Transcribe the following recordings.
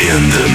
In the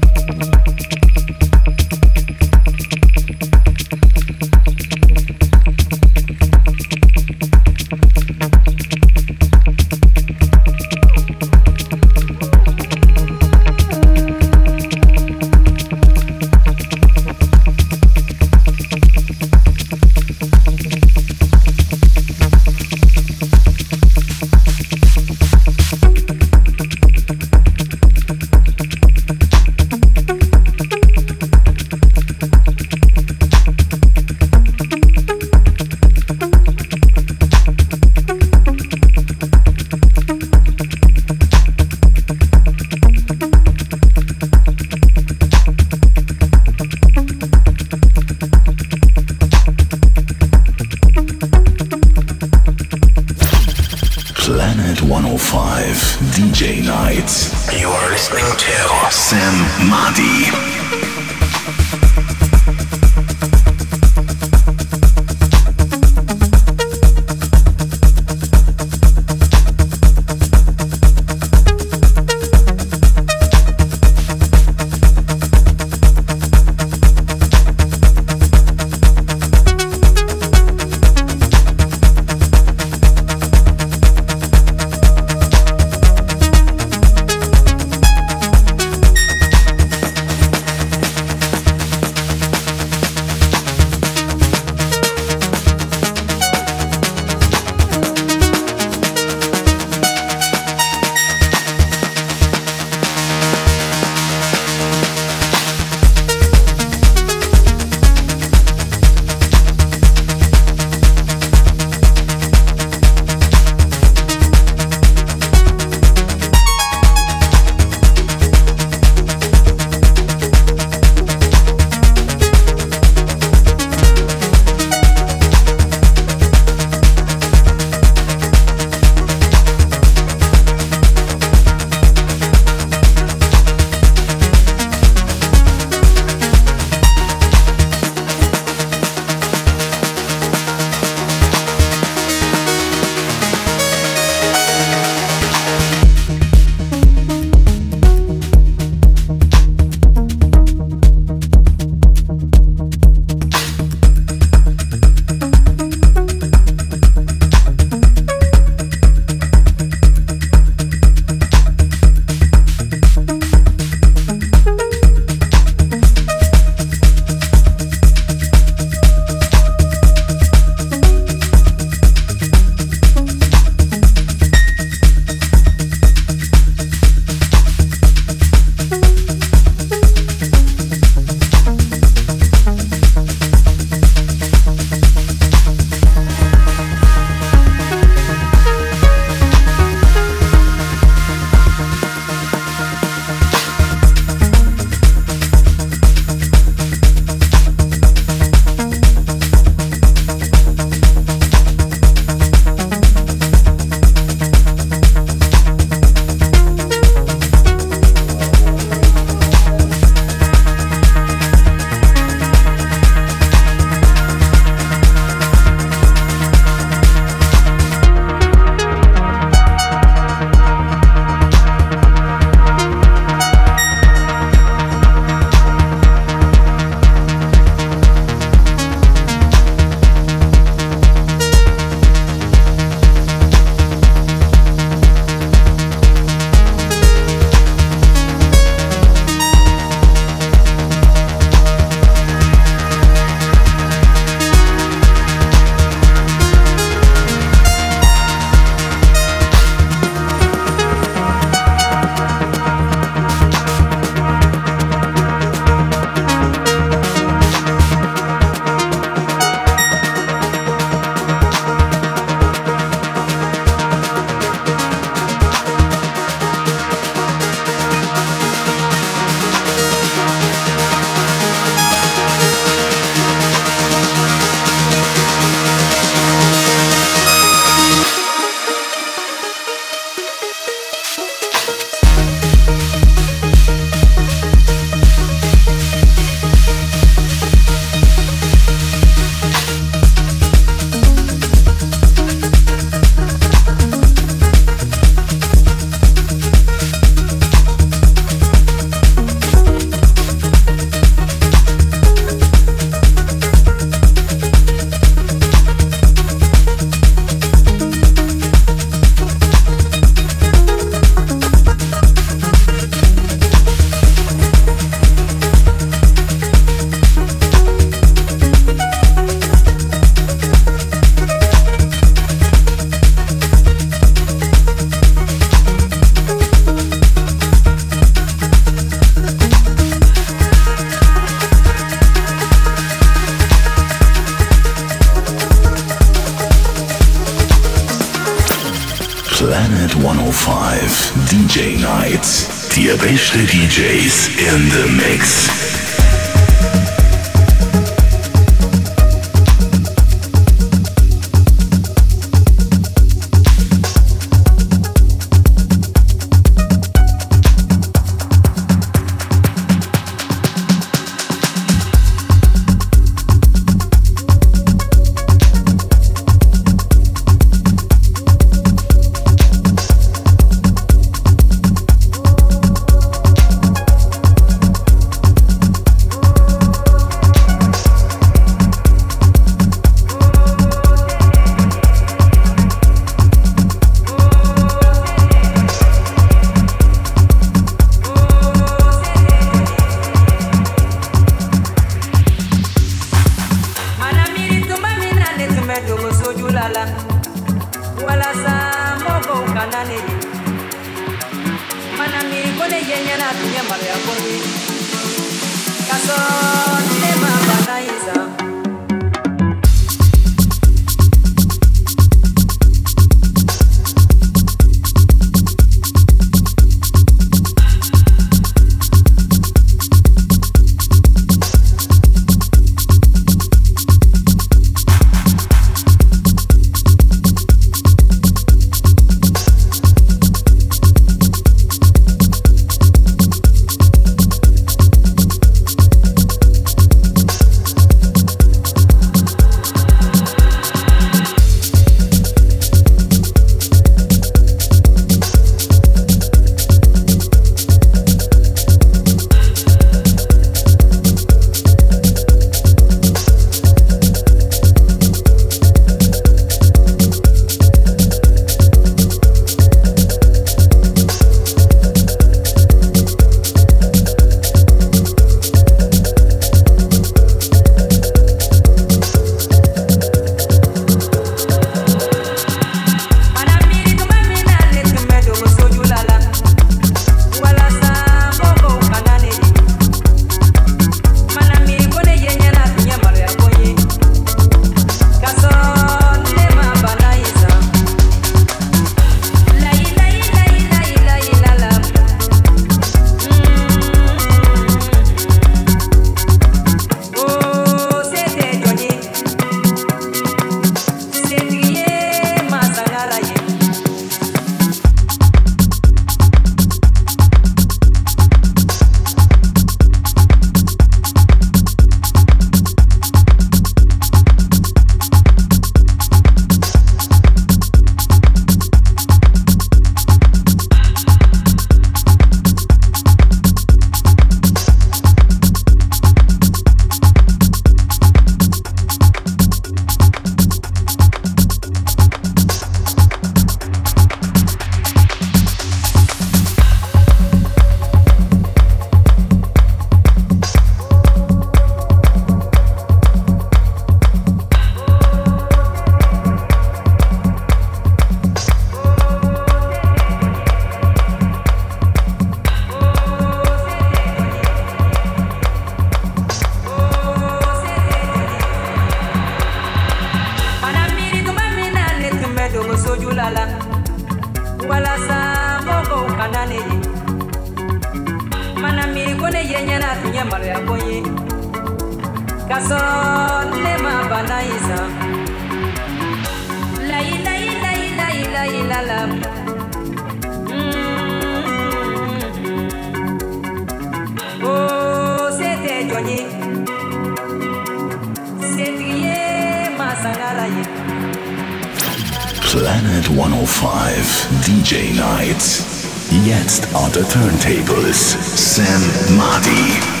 turntables, Sam Marty.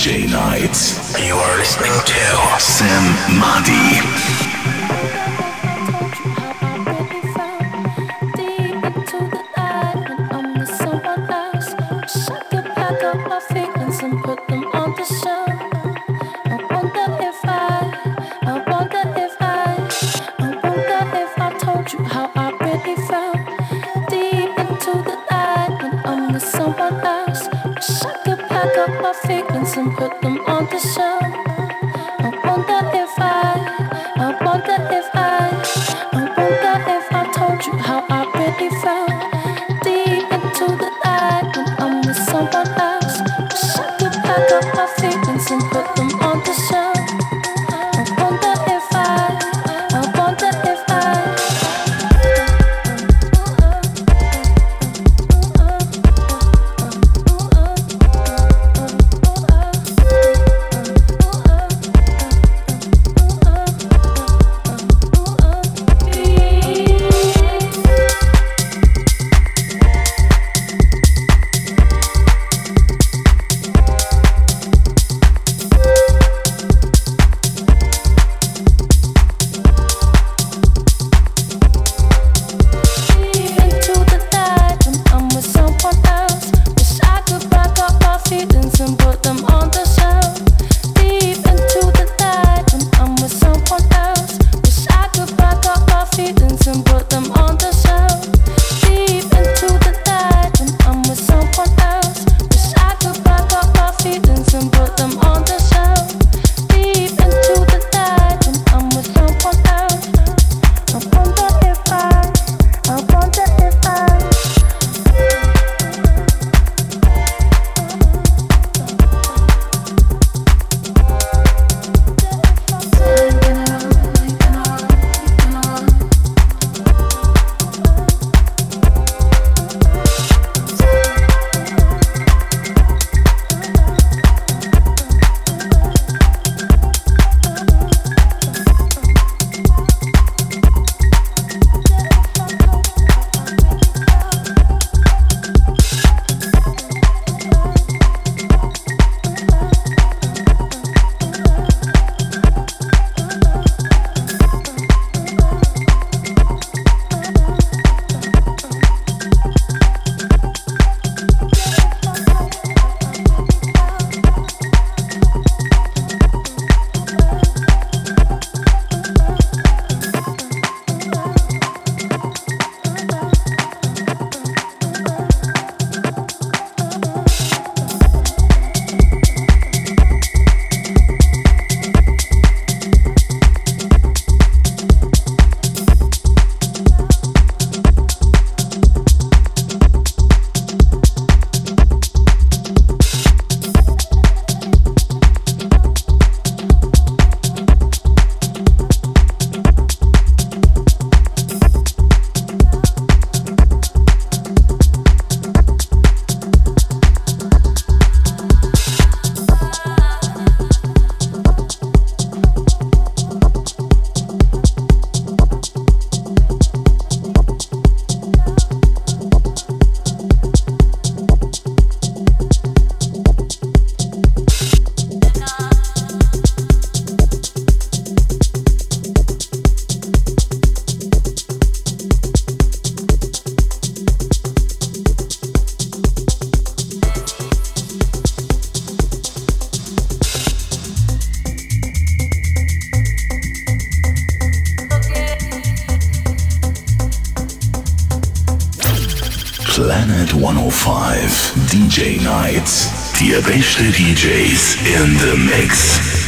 DJ Nights. You are listening to Sam Madi. and put them Oh DJ Nights. Die beste DJs in the mix.